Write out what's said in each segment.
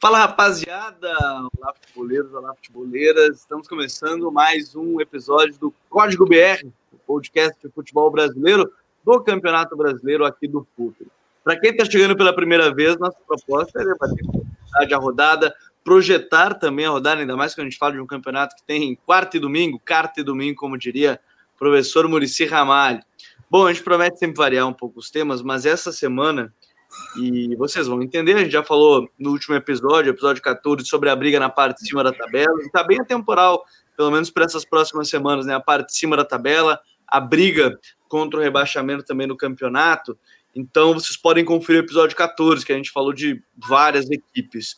Fala rapaziada, olá futeboleiros, olá futeboleiras, estamos começando mais um episódio do Código BR, o podcast de futebol brasileiro do Campeonato Brasileiro aqui do FUT. Para quem está chegando pela primeira vez, nossa proposta é debater a rodada, projetar também a rodada, ainda mais quando a gente fala de um campeonato que tem quarta e domingo, quarta e domingo, como diria o professor Murici Ramalho. Bom, a gente promete sempre variar um pouco os temas, mas essa semana e vocês vão entender, a gente já falou no último episódio, episódio 14, sobre a briga na parte de cima da tabela. Está bem atemporal, pelo menos para essas próximas semanas, né? A parte de cima da tabela, a briga contra o rebaixamento também no campeonato. Então, vocês podem conferir o episódio 14, que a gente falou de várias equipes.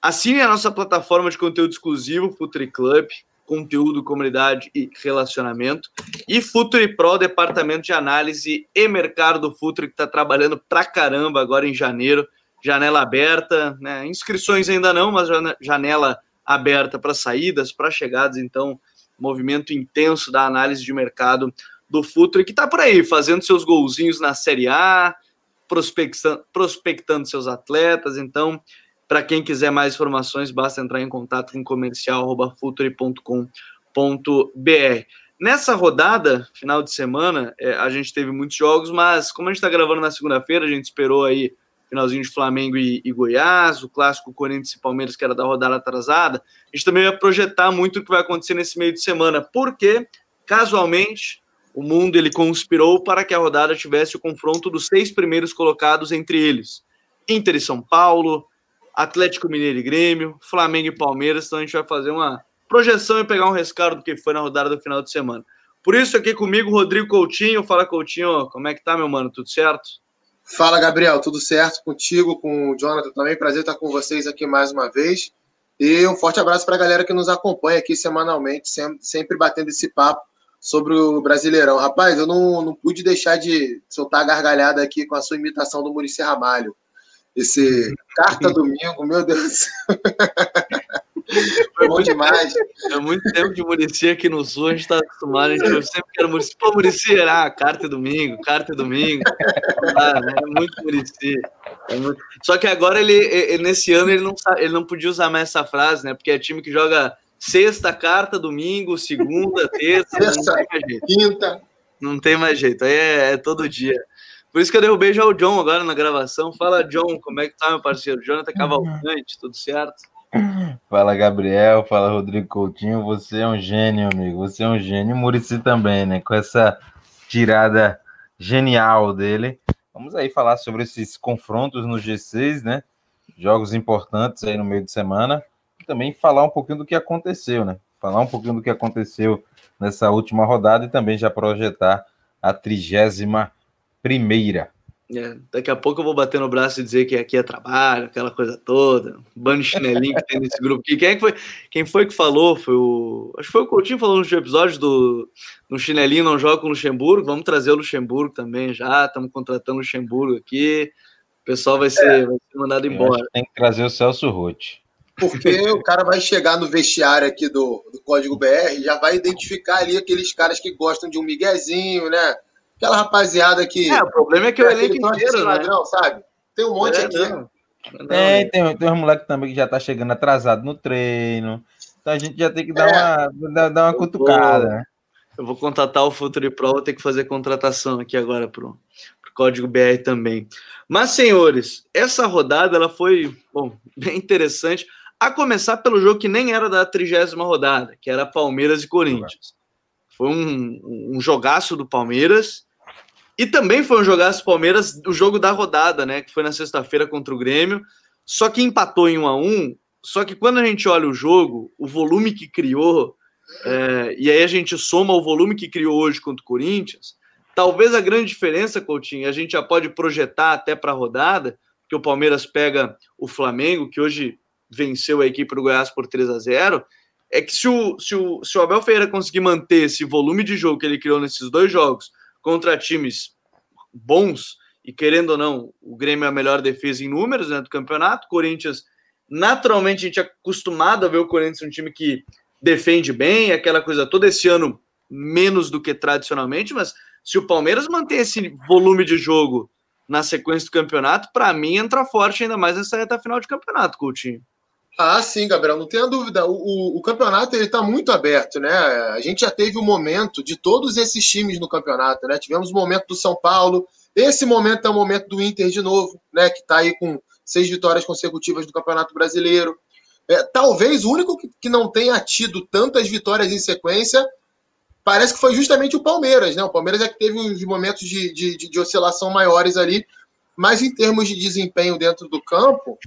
Assine a nossa plataforma de conteúdo exclusivo, Futuri Club conteúdo, comunidade e relacionamento. E Futuri Pro, departamento de análise e mercado do Futuri, que está trabalhando pra caramba agora em janeiro. Janela aberta, né? inscrições ainda não, mas janela aberta para saídas, para chegadas. Então, movimento intenso da análise de mercado do Futuri, que está por aí, fazendo seus golzinhos na Série A, prospectando, prospectando seus atletas. Então, para quem quiser mais informações, basta entrar em contato com comercial.futuri.com.br. Nessa rodada, final de semana, é, a gente teve muitos jogos, mas como a gente está gravando na segunda-feira, a gente esperou aí finalzinho de Flamengo e, e, Goiás, o clássico Corinthians e Palmeiras, que era da rodada atrasada. A gente também vai projetar muito o que vai acontecer nesse meio de semana, porque, casualmente, o mundo ele conspirou para que a rodada tivesse o confronto dos seis primeiros colocados entre eles. Inter e São Paulo, Atlético Mineiro e Grêmio, Flamengo e Palmeiras. Então a gente vai fazer uma projeção e pegar um rescaldo do que foi na rodada do final de semana. Por isso, aqui comigo, Rodrigo Coutinho. Fala, Coutinho, como é que tá, meu mano? Tudo certo? Fala, Gabriel, tudo certo contigo, com o Jonathan também. Prazer estar com vocês aqui mais uma vez. E um forte abraço para a galera que nos acompanha aqui semanalmente, sempre, batendo esse papo sobre o Brasileirão. Rapaz, eu não, não pude deixar de soltar a gargalhada aqui com a sua imitação do Murici Ramalho. Esse Carta Domingo, meu Deus. Foi bom demais. É muito tempo de Murici aqui no Sul, a gente está acostumado, a gente sempre quer Murici. Pô, Murici, ah, Carta Domingo, Carta Domingo. Ah, é muito Murici. É muito... Só que agora, ele, ele, nesse ano, ele não, ele não podia usar mais essa frase, né? Porque é time que joga sexta, carta, domingo, segunda, terça, Sexta, não tem mais jeito. Quinta. Não tem mais jeito, aí é, é todo dia. Por isso que eu derrubei já o John agora na gravação. Fala, John, como é que tá, meu parceiro? Jonathan Cavalcante, tudo certo? Fala, Gabriel. Fala, Rodrigo Coutinho. Você é um gênio, amigo. Você é um gênio. Murici também, né? Com essa tirada genial dele. Vamos aí falar sobre esses confrontos no G6, né? Jogos importantes aí no meio de semana. E também falar um pouquinho do que aconteceu, né? Falar um pouquinho do que aconteceu nessa última rodada e também já projetar a trigésima primeira. É, daqui a pouco eu vou bater no braço e dizer que aqui é trabalho, aquela coisa toda, bando chinelinho que tem nesse grupo aqui. Quem, é que foi, quem foi que falou? Foi o. Acho que foi o Coutinho falou no episódio do no chinelinho não joga com o Luxemburgo. Vamos trazer o Luxemburgo também já. Estamos contratando o Luxemburgo aqui. O pessoal vai ser, é. vai ser mandado embora. Tem que trazer o Celso Rotti. Porque o cara vai chegar no vestiário aqui do, do Código BR e já vai identificar ali aqueles caras que gostam de um miguezinho, né? Aquela rapaziada que. É, o problema é que o elenco inteiro, né? Ladrão, sabe? Tem um monte é, aqui. Não. Tem, tem, tem uns moleques também que já tá chegando atrasado no treino. Então a gente já tem que dar é. uma, dar, dar uma cutucada, né? Eu vou contratar o Futuri Pro, vou ter que fazer contratação aqui agora pro, pro Código BR também. Mas, senhores, essa rodada ela foi bom, bem interessante. A começar pelo jogo que nem era da trigésima rodada, que era Palmeiras e Corinthians. Foi um, um jogaço do Palmeiras. E também foi um jogaço Palmeiras, o jogo da rodada, né? Que foi na sexta-feira contra o Grêmio. Só que empatou em 1 a 1 Só que quando a gente olha o jogo, o volume que criou, é, e aí a gente soma o volume que criou hoje contra o Corinthians, talvez a grande diferença, Coutinho, a gente já pode projetar até para a rodada, que o Palmeiras pega o Flamengo, que hoje venceu a equipe do Goiás por 3 a 0 é que se o, se o, se o Abel Ferreira conseguir manter esse volume de jogo que ele criou nesses dois jogos, contra times bons, e querendo ou não, o Grêmio é a melhor defesa em números né, do campeonato. Corinthians, naturalmente, a gente é acostumado a ver o Corinthians um time que defende bem, aquela coisa toda. Esse ano, menos do que tradicionalmente, mas se o Palmeiras manter esse volume de jogo na sequência do campeonato, para mim entra forte ainda mais nessa reta final de campeonato, Coutinho. Ah, sim, Gabriel, não tenha dúvida. O, o, o campeonato ele está muito aberto, né? A gente já teve o um momento de todos esses times no campeonato, né? Tivemos o momento do São Paulo, esse momento é o momento do Inter de novo, né? Que está aí com seis vitórias consecutivas do Campeonato Brasileiro. É, talvez o único que não tenha tido tantas vitórias em sequência parece que foi justamente o Palmeiras, né? O Palmeiras é que teve uns momentos de, de, de oscilação maiores ali, mas em termos de desempenho dentro do campo,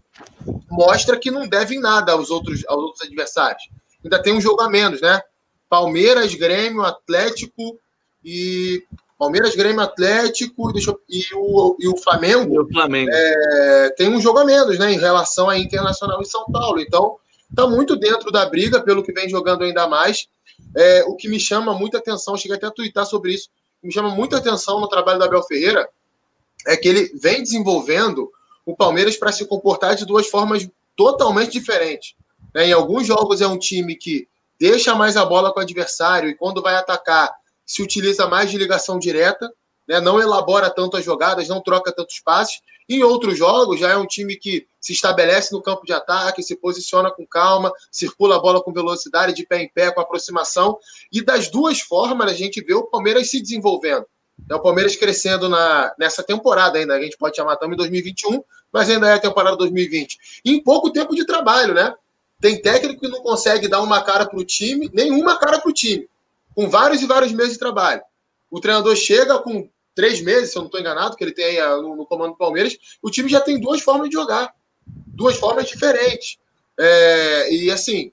mostra que não devem nada aos outros, aos outros adversários. Ainda tem um jogo a menos, né? Palmeiras, Grêmio, Atlético e. Palmeiras, Grêmio, Atlético deixa eu, e, o, e o Flamengo, e o Flamengo. É, tem um jogo a menos, né? Em relação à Internacional e São Paulo. Então, está muito dentro da briga, pelo que vem jogando ainda mais. É, o que me chama muita atenção, cheguei até a twittar sobre isso, me chama muita atenção no trabalho da Abel Ferreira é que ele vem desenvolvendo o Palmeiras para se comportar de duas formas totalmente diferentes. Né? Em alguns jogos é um time que deixa mais a bola com o adversário e quando vai atacar se utiliza mais de ligação direta, né? não elabora tanto as jogadas, não troca tantos passes. Em outros jogos já é um time que se estabelece no campo de ataque, se posiciona com calma, circula a bola com velocidade, de pé em pé, com aproximação. E das duas formas a gente vê o Palmeiras se desenvolvendo. É o Palmeiras crescendo na, nessa temporada ainda, a gente pode chamar também 2021, mas ainda é a temporada 2020. E em pouco tempo de trabalho, né? Tem técnico que não consegue dar uma cara para o time, nenhuma cara para o time, com vários e vários meses de trabalho. O treinador chega com três meses, se eu não estou enganado, que ele tem aí ah, no, no, comando do Palmeiras, o time já tem duas formas de jogar, duas formas diferentes. É, e assim,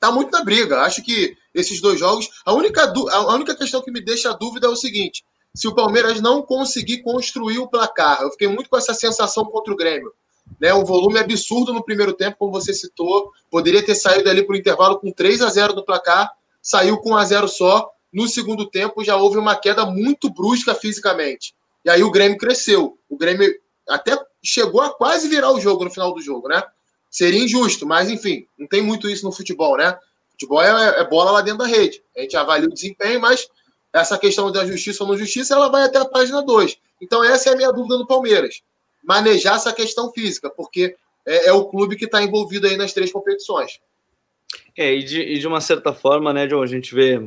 tá muito na briga. Acho que esses dois jogos, a única, a única questão que me deixa a dúvida é o seguinte: se o Palmeiras não conseguir construir o placar. Eu fiquei muito com essa sensação contra o Grêmio. Né, um volume absurdo no primeiro tempo, como você citou. Poderia ter saído ali para o intervalo com 3 a 0 no placar, saiu com 1 a 0 só. No segundo tempo já houve uma queda muito brusca fisicamente. E aí o Grêmio cresceu. O Grêmio até chegou a quase virar o jogo no final do jogo, né? Seria injusto, mas enfim, não tem muito isso no futebol, né? Futebol é, é bola lá dentro da rede. A gente avalia o desempenho, mas essa questão da justiça ou não justiça, ela vai até a página 2. Então, essa é a minha dúvida do Palmeiras. Manejar essa questão física, porque é, é o clube que está envolvido aí nas três competições. É, e de, e de uma certa forma, né, John, a gente vê,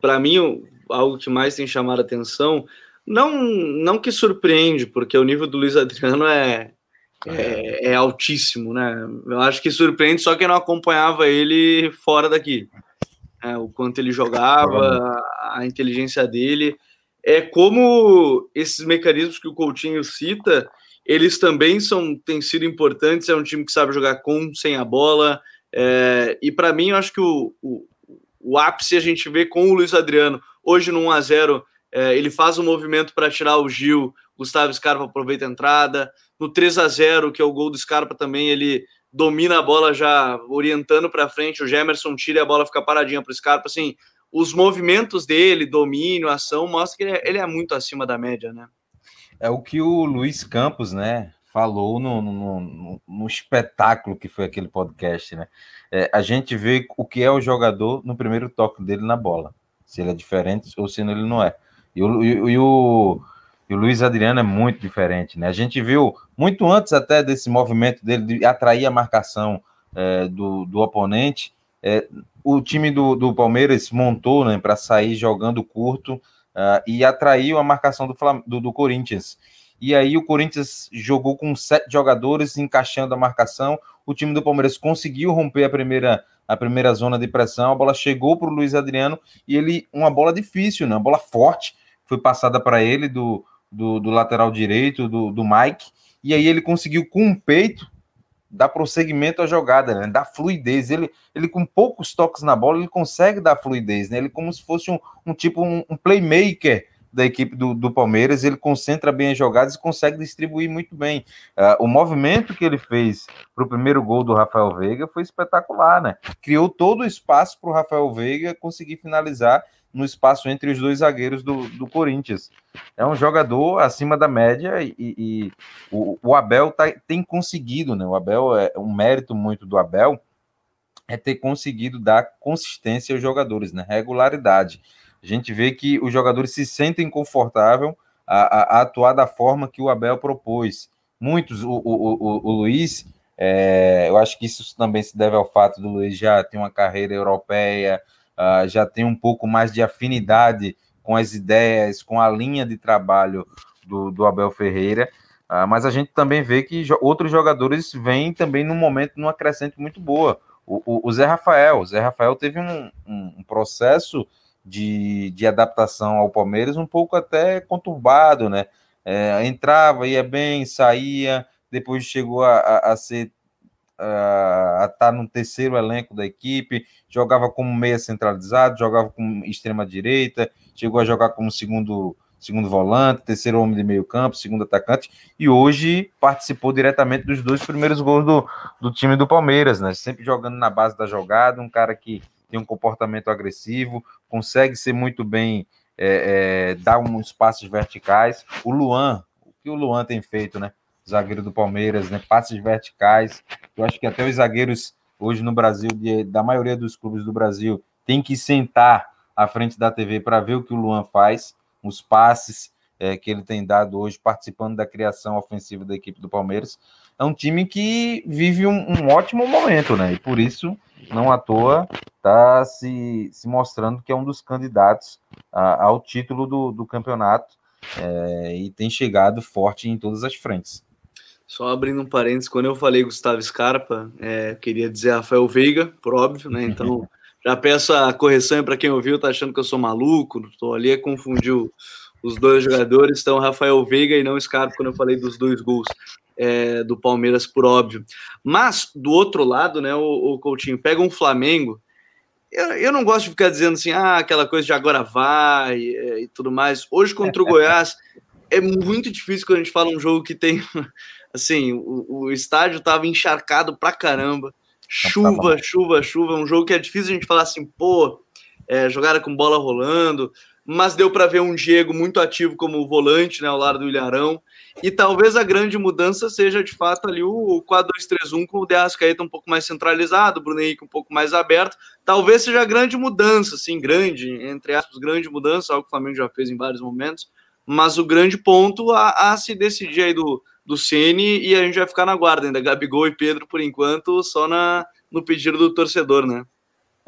para mim, algo que mais tem chamado a atenção, não, não que surpreende, porque o nível do Luiz Adriano é, é, é, altíssimo, né? Eu acho que surpreende só quem não acompanhava ele fora daqui é, o quanto ele jogava, a inteligência dele. É como esses mecanismos que o Coutinho cita, eles também são têm sido importantes. É um time que sabe jogar com, sem a bola. É, e para mim, eu acho que o, o, o, ápice a gente vê com o Luiz Adriano. Hoje no 1x0, é, ele faz um movimento para tirar o Gil, Gustavo Scarpa aproveita a entrada. No 3 a 0 que é o gol do Scarpa também, ele domina a bola já orientando para frente, o Gemerson tira e a bola fica paradinha para o Scarpa, assim, os movimentos dele, domínio, ação, mostra que ele é, ele é, muito acima da média, né? É o que o Luiz Campos, né, falou no, no, no, no espetáculo que foi aquele podcast, né? É, a gente vê o que é o jogador no primeiro toque dele na bola, se ele é diferente ou se ele não é. E o, e, e o e o Luiz Adriano é muito diferente, né? A gente viu muito antes até desse movimento dele de atrair a marcação é, do, do oponente. É, o time do, do Palmeiras montou né, para sair jogando curto uh, e atraiu a marcação do, do, do, Corinthians. E aí o Corinthians jogou com sete jogadores encaixando a marcação. O time do Palmeiras conseguiu romper a primeira, a primeira zona de pressão. A bola chegou para o Luiz Adriano e ele uma bola difícil, né? uma bola forte foi passada para ele do, do, do lateral direito, do, do Mike, e aí ele conseguiu com o peito dar prosseguimento à jogada, né? dar fluidez. Ele, ele com poucos toques na bola, ele consegue dar fluidez, né? Ele como se fosse um, um tipo um, um, playmaker da equipe do, do Palmeiras, ele concentra bem as jogadas e consegue distribuir muito bem. Uh, o movimento que ele fez para o primeiro gol do Rafael Veiga foi espetacular, né? Criou todo o espaço para o Rafael Veiga conseguir finalizar no espaço entre os dois zagueiros do, do Corinthians. É um jogador acima da média e, e o, o, Abel tá, tem conseguido, né? O Abel é um mérito muito do Abel é ter conseguido dar consistência aos jogadores, né? Regularidade. A gente vê que os jogadores se sentem confortáveis a, a, a atuar da forma que o Abel propôs. Muitos, o, o, o, Luiz É, eu acho que isso também se deve ao fato do Luiz já ter uma carreira europeia, uh, já tem um pouco mais de afinidade com as ideias, com a linha de trabalho do, do Abel Ferreira. Uh, mas a gente também vê que jo outros jogadores vêm também num momento, numa crescente muito boa. O, o, o Zé Rafael, o Zé Rafael teve um, um, um processo de, de adaptação ao Palmeiras um pouco até conturbado, né? É, entrava, ia bem, saía, depois chegou a, a, a ser a estar no terceiro elenco da equipe, jogava como meia centralizado, jogava como extrema direita, chegou a jogar como segundo segundo volante, terceiro homem de meio campo, segundo atacante, e hoje participou diretamente dos dois primeiros gols do, do time do Palmeiras, né? Sempre jogando na base da jogada, um cara que tem um comportamento agressivo, consegue ser muito bem, é, é, dar uns passos verticais. O Luan, o que o Luan tem feito, né? Zagueiro do Palmeiras, né? Passes verticais. Eu acho que até os zagueiros hoje no Brasil, de, da maioria dos clubes do Brasil, tem que sentar à frente da TV para ver o que o Luan faz, os passes é, que ele tem dado hoje, participando da criação ofensiva da equipe do Palmeiras. É um time que vive um, um ótimo momento, né? E por isso não à toa, está se, se mostrando que é um dos candidatos a, ao título do, do campeonato é, e tem chegado forte em todas as frentes. Só abrindo um parênteses, quando eu falei Gustavo Scarpa, é, queria dizer Rafael Veiga, por óbvio, né? Então já peço a correção para quem ouviu, tá achando que eu sou maluco, estou ali, confundiu os dois jogadores, então Rafael Veiga e não Scarpa quando eu falei dos dois gols é, do Palmeiras, por óbvio. Mas, do outro lado, né, o, o Coutinho pega um Flamengo. Eu, eu, não gosto de ficar dizendo assim, ah, aquela coisa de agora vai e, e tudo mais. Hoje, contra o Goiás, é muito difícil quando a gente fala um jogo que tem. Assim, o, o estádio estava encharcado pra caramba. Chuva, chuva, chuva. Um jogo que é difícil a gente falar assim, pô, é, jogada com bola rolando, mas deu para ver um Diego muito ativo como volante, né, ao lado do Ilharão. E talvez a grande mudança seja de fato ali o 4-2-3-1 com o De Arrascaeta um pouco mais centralizado, o Bruno Henrique um pouco mais aberto. Talvez seja a grande mudança, assim, grande, entre aspas, grande mudança, algo que o Flamengo já fez em vários momentos. Mas o grande ponto a, a se decidir aí do, do Ceni e a gente vai ficar na guarda ainda, Gabigol e Pedro, por enquanto, só na, no pedido do torcedor, né?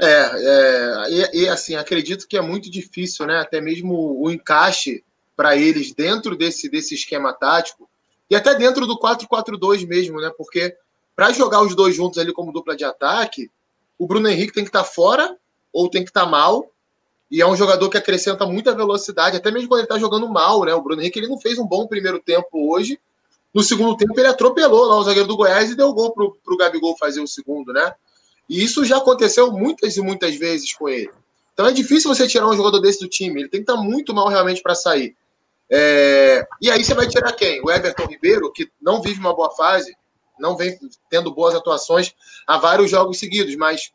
É, é e, e, assim, acredito que é muito difícil, né? Até mesmo o encaixe para eles dentro desse, desse esquema tático e até dentro do 4-4-2 mesmo, né? Porque para jogar os dois juntos ali como dupla de ataque, o Bruno Henrique tem que estar tá fora ou tem que estar tá mal. E é um jogador que acrescenta muita velocidade, até mesmo quando ele está jogando mal, né? O Bruno Henrique ele não fez um bom primeiro tempo hoje. No segundo tempo, ele atropelou lá o zagueiro do Goiás e deu gol para o Gabigol fazer o segundo, né? E isso já aconteceu muitas e muitas vezes com ele. Então é difícil você tirar um jogador desse do time. Ele tem que estar muito mal realmente para sair. É... E aí você vai tirar quem? O Everton Ribeiro, que não vive uma boa fase, não vem tendo boas atuações há vários jogos seguidos, mas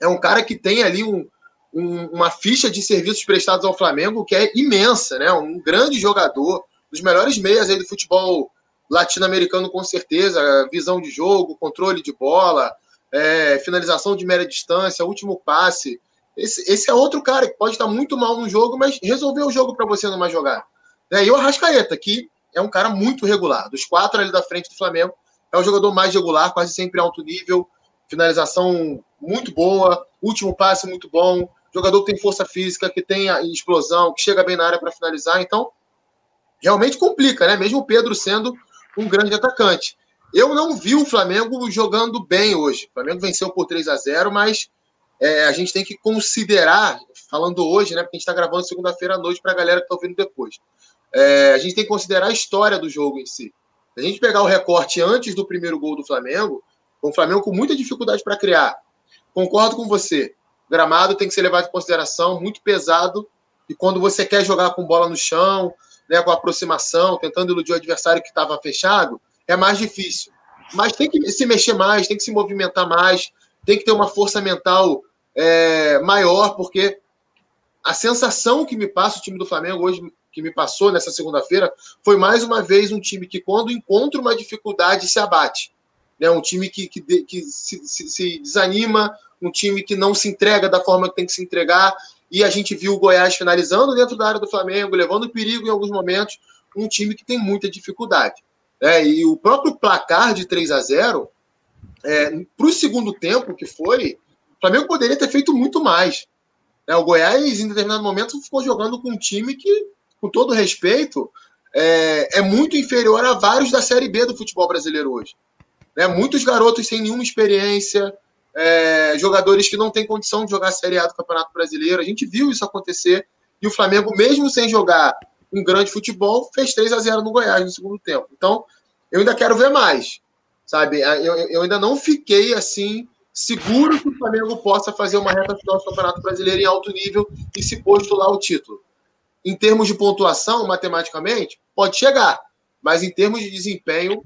é um cara que tem ali um, um, uma ficha de serviços prestados ao Flamengo que é imensa, né? Um grande jogador, dos melhores meias aí do futebol latino-americano com certeza, visão de jogo, controle de bola, é, finalização de média distância, último passe. Esse, esse, é outro cara que pode estar muito mal no jogo, mas resolveu o jogo para você não mais jogar. É, e o Arrascaeta, que é um cara muito regular. Dos quatro ali da frente do Flamengo, é o jogador mais regular, quase sempre alto nível, finalização muito boa, último passe muito bom, jogador que tem força física, que tem explosão, que chega bem na área para finalizar. Então, realmente complica, né? Mesmo o Pedro sendo um grande atacante. Eu não vi o Flamengo jogando bem hoje. O Flamengo venceu por 3 a 0 mas é, a gente tem que considerar, falando hoje, né? Porque a gente está gravando segunda-feira à noite para a galera que está ouvindo depois. É, a gente tem que considerar a história do jogo em si. Se a gente pegar o recorte antes do primeiro gol do Flamengo, o Flamengo com muita dificuldade para criar. Concordo com você. Gramado tem que ser levado em consideração, muito pesado. E quando você quer jogar com bola no chão, né, com aproximação, tentando iludir o adversário que estava fechado, é mais difícil. Mas tem que se mexer mais, tem que se movimentar mais, tem que ter uma força mental é, maior, porque a sensação que me passa o time do Flamengo hoje, que me passou nessa segunda-feira, foi mais uma vez um time que, quando encontra uma dificuldade, se abate. Né? Um time que, que, que se, se, se desanima, um time que não se entrega da forma que tem que se entregar. E a gente viu o Goiás finalizando dentro da área do Flamengo, levando perigo em alguns momentos, um time que tem muita dificuldade. É, e o próprio placar de 3 a 0 é, para o segundo tempo, que foi, o Flamengo poderia ter feito muito mais. É, o Goiás, em determinado momento, ficou jogando com um time que, com todo respeito, é, é muito inferior a vários da Série B do futebol brasileiro hoje. Né? Muitos garotos sem nenhuma experiência, é, jogadores que não têm condição de jogar a Série A do Campeonato Brasileiro. A gente viu isso acontecer e o Flamengo, mesmo sem jogar um grande futebol, fez 3 a 0 no Goiás no segundo tempo. Então, eu ainda quero ver mais, sabe? Eu, eu ainda não fiquei assim seguro que o Flamengo possa fazer uma reta final do Campeonato Brasileiro em alto nível e se postular o título. Em termos de pontuação, matematicamente, pode chegar, mas em termos de desempenho,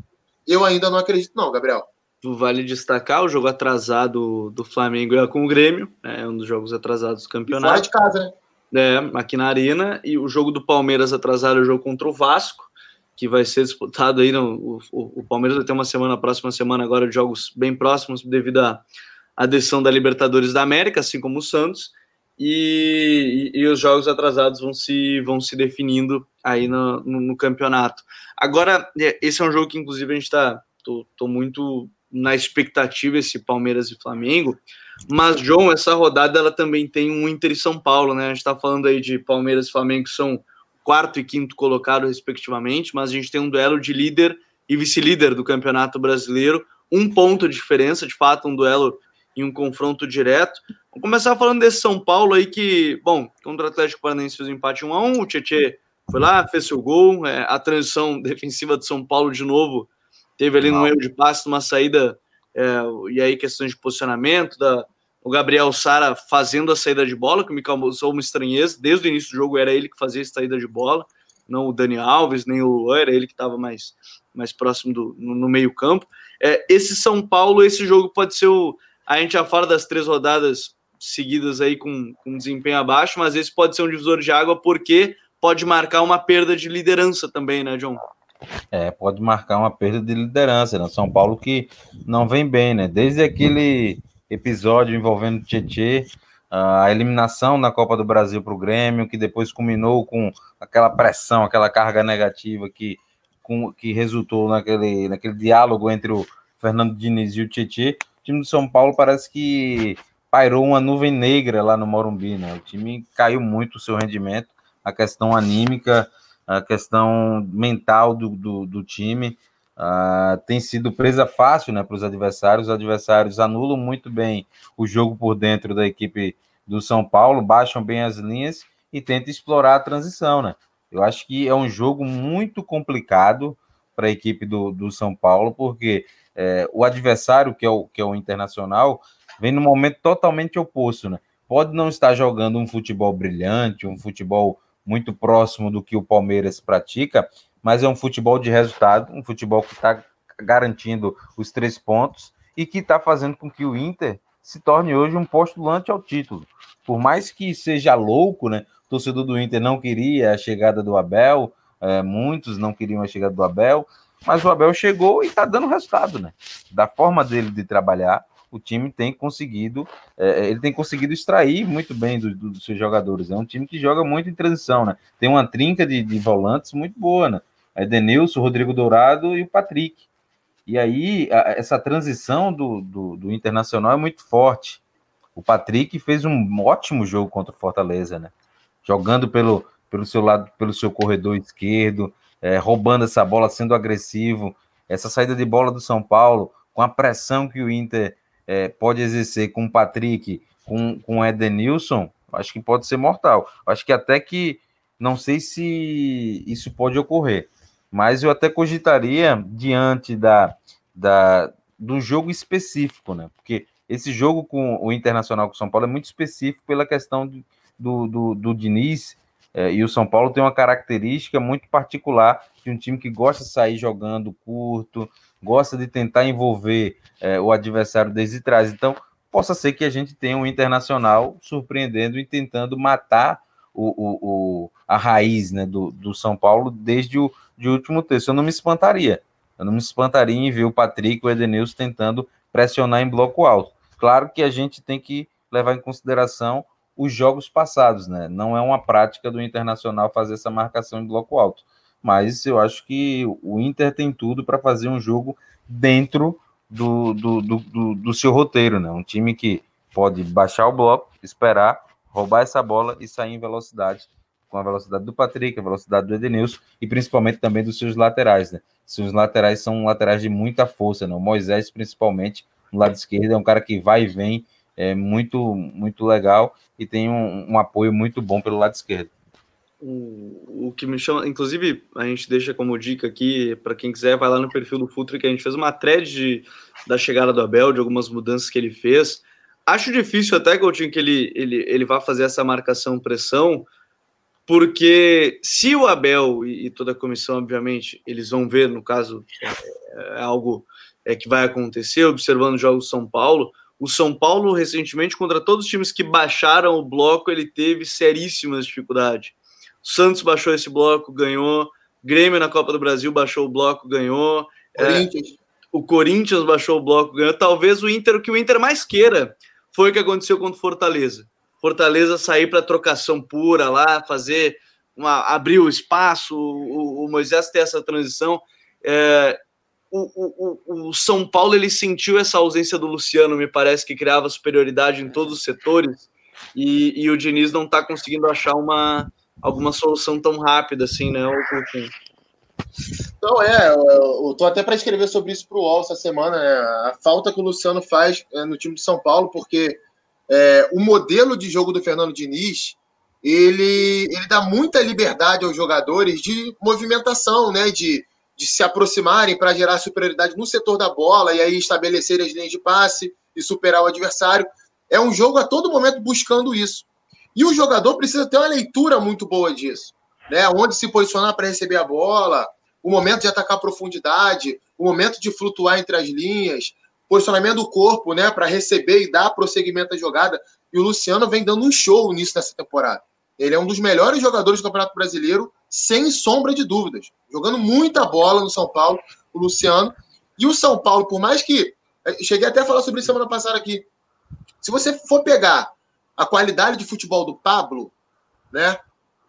eu ainda não acredito, não, Gabriel. Vale destacar o jogo atrasado do Flamengo é com o Grêmio, é um dos jogos atrasados do campeonato. E fora de casa, né? É, aqui na Arena, e o jogo do Palmeiras atrasado é o jogo contra o Vasco, que vai ser disputado aí. No, o, o, Palmeiras vai ter uma semana, próxima semana agora, de jogos bem próximos, devido à adesão da Libertadores da América, assim como o Santos. E, e, e, os jogos atrasados vão se, vão se definindo aí no, no, no, campeonato. Agora, é, esse é um jogo que, inclusive, a gente está. Tô, tô, muito na expectativa esse Palmeiras e Flamengo. Mas, João, essa rodada ela também tem um Inter e São Paulo, né? A gente está falando aí de Palmeiras e Flamengo, que são quarto e quinto colocado, respectivamente, mas a gente tem um duelo de líder e vice-líder do Campeonato Brasileiro, um ponto de diferença, de fato, um duelo em um confronto direto. Vamos começar falando desse São Paulo aí que, bom, contra o Atlético Paranaense fez um empate 1 a 1 o Tietchan foi lá, fez seu gol, é, a transição defensiva de São Paulo de novo teve ali um erro de passe, uma saída, é, e aí questões de posicionamento, da, o Gabriel Sara fazendo a saída de bola, que me causou uma estranheza, desde o início do jogo era ele que fazia a saída de bola, não o Dani Alves, nem o Luan, era ele que estava mais, mais próximo do, no, no meio campo. É, esse São Paulo, esse jogo pode ser o... A gente já fala das três rodadas seguidas aí com, com desempenho abaixo, mas esse pode ser um divisor de água porque pode marcar uma perda de liderança também, né, John? É, pode marcar uma perda de liderança, né? São Paulo que não vem bem, né? Desde aquele episódio envolvendo o Tietê, a eliminação na Copa do Brasil para o Grêmio, que depois culminou com aquela pressão, aquela carga negativa que, com, que resultou naquele, naquele diálogo entre o Fernando Diniz e o Tietê. O time do São Paulo parece que pairou uma nuvem negra lá no Morumbi, né? O time caiu muito o seu rendimento, a questão anímica, a questão mental do, do, do time uh, tem sido presa fácil né, para os adversários. Os adversários anulam muito bem o jogo por dentro da equipe do São Paulo, baixam bem as linhas e tentam explorar a transição. Né? Eu acho que é um jogo muito complicado para a equipe do, do São Paulo, porque é, o adversário, que é o, que é o Internacional, vem no momento totalmente oposto, né? Pode não estar jogando um futebol brilhante, um futebol muito próximo do que o Palmeiras pratica, mas é um futebol de resultado, um futebol que está garantindo os três pontos e que está fazendo com que o Inter se torne hoje um postulante ao título. Por mais que seja louco, né? O torcedor do Inter não queria a chegada do Abel, é, muitos não queriam a chegada do Abel, mas o Abel chegou e está dando resultado, né? Da forma dele de trabalhar, o time tem conseguido, é, ele tem conseguido extrair muito bem do, do, dos seus jogadores. É um time que joga muito em transição, né? Tem uma trinca de, de volantes muito boa, né? Edenilson, Rodrigo Dourado e o Patrick. E aí, a, essa transição do, do, do, Internacional é muito forte. O Patrick fez um ótimo jogo contra o Fortaleza, né? Jogando pelo, pelo seu lado, pelo seu corredor esquerdo, é, roubando essa bola, sendo agressivo. Essa saída de bola do São Paulo, com a pressão que o Inter é, pode exercer com o Patrick, com, com o Edenilson, acho que pode ser mortal. Acho que até que não sei se isso pode ocorrer, mas eu até cogitaria diante da, da do jogo específico, né? Porque esse jogo com o Internacional com o São Paulo é muito específico pela questão do, do, do Diniz é, e o São Paulo tem uma característica muito particular de um time que gosta de sair jogando curto, gosta de tentar envolver é, o adversário desde trás. Então, possa ser que a gente tenha um internacional surpreendendo e tentando matar o, o, o a raiz né, do, do São Paulo desde o de último terço. Eu não me espantaria. Eu não me espantaria em ver o Patrick e o Edenilson tentando pressionar em bloco alto. Claro que a gente tem que levar em consideração os jogos passados, né? Não é uma prática do Internacional fazer essa marcação em bloco alto mas eu acho que o Inter tem tudo para fazer um jogo dentro do, do, do, do, seu roteiro, né? Um time que pode baixar o bloco, esperar, roubar essa bola e sair em velocidade, com a velocidade do Patrick, a velocidade do Edenilson e principalmente também dos seus laterais, né? Seus laterais são laterais de muita força, né? O Moisés, principalmente, no lado esquerdo, é um cara que vai e vem, é muito, muito legal e tem um, um apoio muito bom pelo lado esquerdo. O, o que me chama, inclusive, a gente deixa como dica aqui, para quem quiser, vai lá no perfil do Futre, que a gente fez uma thread de, da chegada do Abel, de algumas mudanças que ele fez. Acho difícil até, Coutinho, que ele, ele, ele vá fazer essa marcação-pressão, porque se o Abel e, e, toda a comissão, obviamente, eles vão ver, no caso, é, é algo é, que vai acontecer, observando os jogos do São Paulo, o São Paulo, recentemente, contra todos os times que baixaram o bloco, ele teve seríssimas dificuldades. Santos baixou esse bloco, ganhou. Grêmio na Copa do Brasil baixou o bloco, ganhou. É, Corinthians. É, o Corinthians baixou o bloco, ganhou. Talvez o Inter, o que o Inter mais queira, foi o que aconteceu contra o Fortaleza. Fortaleza sair para trocação pura lá, fazer uma, abrir o espaço, o, o Moisés ter essa transição. É, o, o, o, São Paulo ele sentiu essa ausência do Luciano, me parece que criava superioridade em todos os setores, e, e o Diniz não está conseguindo achar uma, alguma solução tão rápida assim, né, o Coutinho? Não, é, eu, tô até para escrever sobre isso para o UOL essa semana, né, a falta que o Luciano faz é, no time de São Paulo, porque é, o modelo de jogo do Fernando Diniz, ele, ele dá muita liberdade aos jogadores de movimentação, né, de, de se aproximarem para gerar superioridade no setor da bola e aí estabelecer as linhas de passe e superar o adversário. É um jogo a todo momento buscando isso. E o jogador precisa ter uma leitura muito boa disso. Né? Onde se posicionar para receber a bola, o momento de atacar a profundidade, o momento de flutuar entre as linhas, posicionamento do corpo né, para receber e dar prosseguimento à jogada. E o Luciano vem dando um show nisso nessa temporada. Ele é um dos melhores jogadores do Campeonato Brasileiro, sem sombra de dúvidas. Jogando muita bola no São Paulo, o Luciano. E o São Paulo, por mais que. Cheguei até a falar sobre isso semana passada aqui. Se você for pegar a qualidade de futebol do Pablo, né?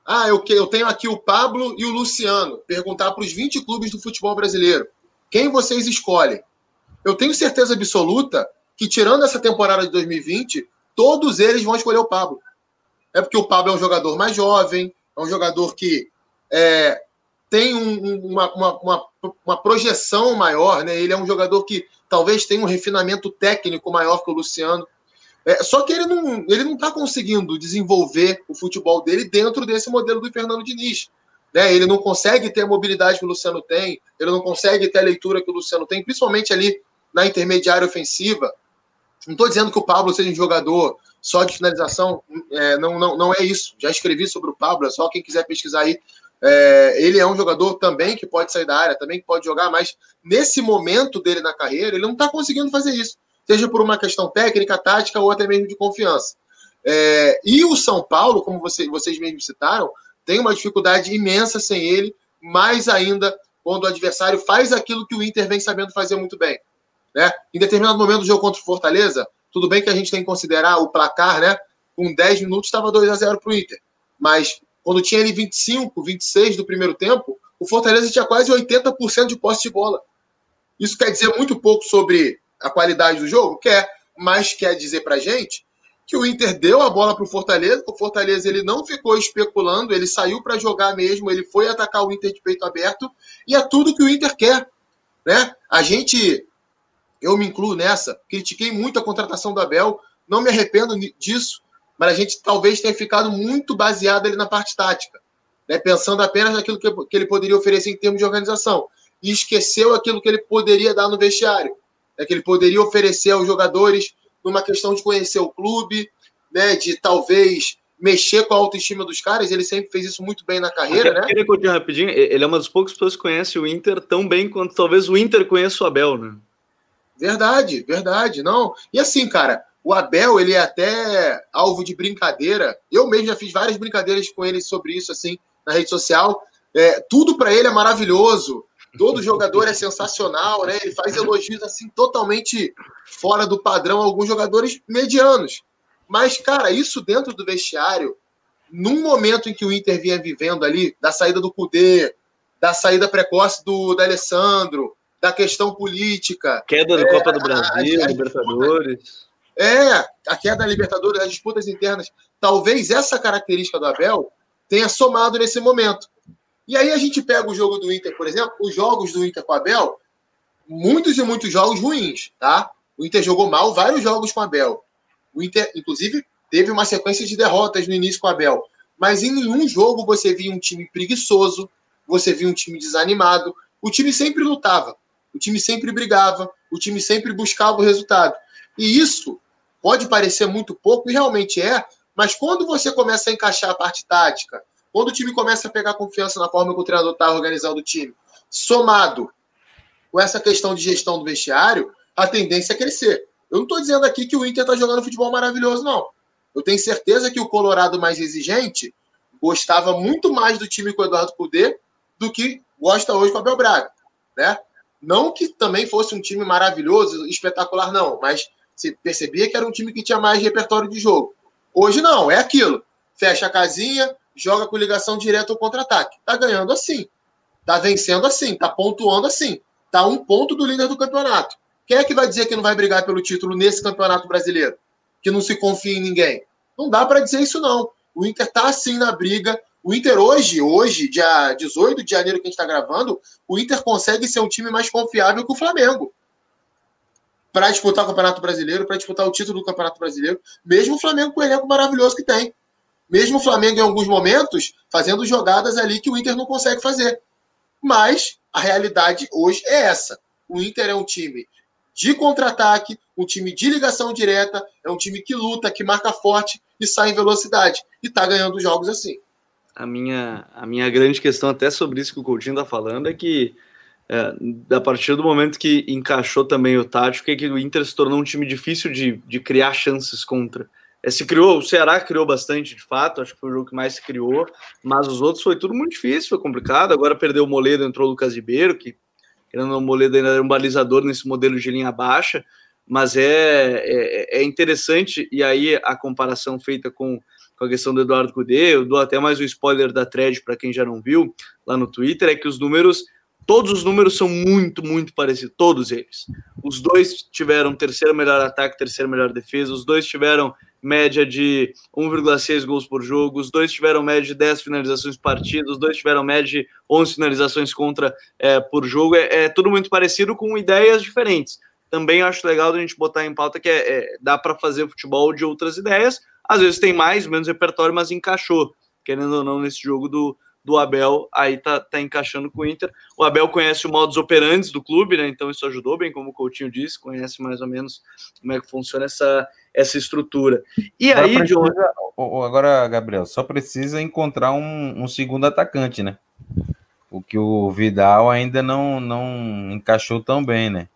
Ah, eu, eu tenho aqui o Pablo e o Luciano. Perguntar para os 20 clubes do futebol brasileiro. Quem vocês escolhem? Eu tenho certeza absoluta que, tirando essa temporada de 2020, todos eles vão escolher o Pablo. É porque o Pablo é um jogador mais jovem, é um jogador que é, tem um, uma, uma, uma, projeção maior, né? Ele é um jogador que talvez tenha um refinamento técnico maior que o Luciano. É, só que ele não ele não está conseguindo desenvolver o futebol dele dentro desse modelo do Fernando Diniz. Né? Ele não consegue ter a mobilidade que o Luciano tem, ele não consegue ter a leitura que o Luciano tem, principalmente ali na intermediária ofensiva. Não estou dizendo que o Pablo seja um jogador só de finalização, é, não, não, não é isso. Já escrevi sobre o Pablo, é só quem quiser pesquisar aí. É, ele é um jogador também que pode sair da área, também que pode jogar, mas nesse momento dele na carreira, ele não está conseguindo fazer isso seja por uma questão técnica, tática ou até mesmo de confiança. É, e o São Paulo, como você, vocês mesmos citaram, tem uma dificuldade imensa sem ele, mais ainda quando o adversário faz aquilo que o Inter vem sabendo fazer muito bem. Né? Em determinado momento do jogo contra o Fortaleza, tudo bem que a gente tem que considerar o placar, né? Com 10 minutos estava 2 a 0 para o Inter. Mas quando tinha ali 25, 26 do primeiro tempo, o Fortaleza tinha quase 80% de posse de bola. Isso quer dizer muito pouco sobre a qualidade do jogo? Quer, mas quer dizer pra gente que o Inter deu a bola para o Fortaleza, o Fortaleza ele não ficou especulando, ele saiu para jogar mesmo, ele foi atacar o Inter de peito aberto, e é tudo que o Inter quer. Né? A gente, eu me incluo nessa, critiquei muito a contratação do Abel, não me arrependo disso, mas a gente talvez tenha ficado muito baseado ali na parte tática, né? pensando apenas naquilo que, que ele poderia oferecer em termos de organização, e esqueceu aquilo que ele poderia dar no vestiário né, que ele poderia oferecer aos jogadores numa questão de conhecer o clube, né, de talvez mexer com a autoestima dos caras. Ele sempre fez isso muito bem na carreira, né? Queria continuar rapidinho. Ele é uma das poucas pessoas que conhece o Inter tão bem quanto talvez o Inter conheça o Abel, né? Verdade, verdade. Não. E assim, cara, o Abel, ele é até alvo de brincadeira. Eu mesmo já fiz várias brincadeiras com ele sobre isso, assim, na rede social. É, tudo para ele é maravilhoso. Todo jogador é sensacional, né? Ele faz elogios assim totalmente fora do padrão alguns jogadores medianos. Mas, cara, isso dentro do vestiário, num momento em que o Inter vinha vivendo ali, da saída do Cudê, da saída precoce do, do Alessandro, da questão política. Queda da é, Copa do Brasil, a, a, Libertadores. É, a queda da Libertadores, as disputas internas. Talvez essa característica do Abel tenha somado nesse momento. E aí a gente pega o jogo do Inter, por exemplo, os jogos do Inter com o Abel, muitos e muitos jogos ruins, tá? O Inter jogou mal vários jogos com o Abel. O Inter, inclusive, teve uma sequência de derrotas no início com o Abel. Mas em nenhum jogo você via um time preguiçoso, você via um time desanimado. O time sempre lutava, o time sempre brigava, o time sempre buscava o resultado. E isso pode parecer muito pouco, e realmente é, mas quando você começa a encaixar a parte tática, quando o time começa a pegar confiança na forma que o treinador está organizando o time, somado com essa questão de gestão do vestiário, a tendência é crescer. Eu não estou dizendo aqui que o Inter está jogando futebol maravilhoso, não. Eu tenho certeza que o Colorado mais exigente gostava muito mais do time com o Eduardo Cudê do que gosta hoje com o Abel Braga, né? Não que também fosse um time maravilhoso, espetacular, não, mas você percebia que era um time que tinha mais repertório de jogo. Hoje não, é aquilo. Fecha a casinha, joga com ligação direta ao contra-ataque. Tá ganhando assim. Tá vencendo assim, tá pontuando assim. Tá um ponto do líder do campeonato. Quem é que vai dizer que não vai brigar pelo título nesse campeonato brasileiro? Que não se confia em ninguém? Não dá para dizer isso, não. O Inter tá assim na briga. O Inter hoje, hoje, dia 18 de janeiro que a gente está gravando, o Inter consegue ser um time mais confiável que o Flamengo. Para disputar o Campeonato Brasileiro, para disputar o título do Campeonato Brasileiro, mesmo o Flamengo com o elenco maravilhoso que tem. Mesmo o Flamengo, em alguns momentos, fazendo jogadas ali que o Inter não consegue fazer. Mas a realidade hoje é essa. O Inter é um time de contra-ataque, um time de ligação direta, é um time que luta, que marca forte e sai em velocidade. E está ganhando jogos assim. A minha, a minha grande questão, até sobre isso que o Coutinho está falando, é que é, a partir do momento que encaixou também o tático, é que o Inter se tornou um time difícil de, de criar chances contra. É, se criou, o Ceará criou bastante, de fato, acho que foi o jogo que mais se criou, mas os outros foi tudo muito difícil, foi complicado. Agora perdeu o Moledo, entrou o Lucas Ribeiro, que querendo o Moledo ainda era um balizador nesse modelo de linha baixa, mas é, é, é, interessante, e aí a comparação feita com, com a questão do Eduardo Cudê, eu dou até mais um spoiler da thread para quem já não viu lá no Twitter, é que os números Todos os números são muito, muito parecidos, todos eles. Os dois tiveram terceiro melhor ataque, terceiro melhor defesa, os dois tiveram média de 1,6 gols por jogo, os dois tiveram média de 10 finalizações partidas, os dois tiveram média de 11 finalizações contra é, por jogo. É, é, tudo muito parecido com ideias diferentes. Também acho legal a gente botar em pauta que é, é dá para fazer futebol de outras ideias. Às vezes tem mais, menos repertório, mas encaixou, querendo ou não, nesse jogo do, do Abel, aí tá, tá encaixando com o Inter. O Abel conhece o modus operandi do clube, né? Então isso ajudou bem, como o Coutinho disse, conhece mais ou menos como é que funciona essa, essa estrutura. E agora aí, precisa, John... Agora, Gabriel, só precisa encontrar um, um, segundo atacante, né? O que o Vidal ainda não, não encaixou tão bem, né?